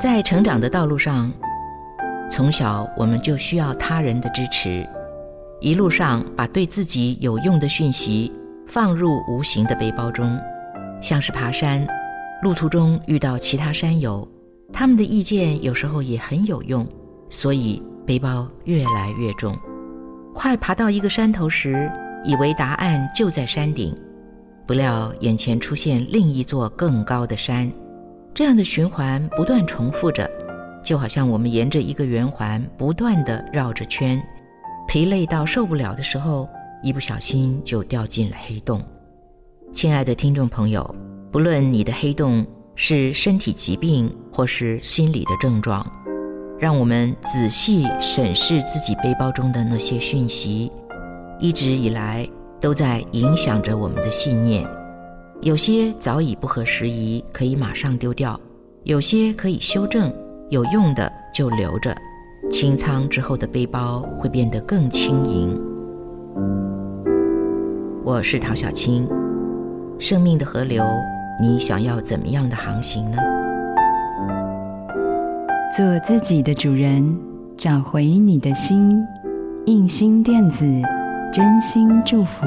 在成长的道路上，从小我们就需要他人的支持，一路上把对自己有用的讯息放入无形的背包中，像是爬山，路途中遇到其他山友，他们的意见有时候也很有用，所以背包越来越重。快爬到一个山头时，以为答案就在山顶，不料眼前出现另一座更高的山。这样的循环不断重复着，就好像我们沿着一个圆环不断的绕着圈，疲累到受不了的时候，一不小心就掉进了黑洞。亲爱的听众朋友，不论你的黑洞是身体疾病或是心理的症状，让我们仔细审视自己背包中的那些讯息，一直以来都在影响着我们的信念。有些早已不合时宜，可以马上丢掉；有些可以修正，有用的就留着。清仓之后的背包会变得更轻盈。我是陶小青，生命的河流，你想要怎么样的航行呢？做自己的主人，找回你的心。印心电子，真心祝福。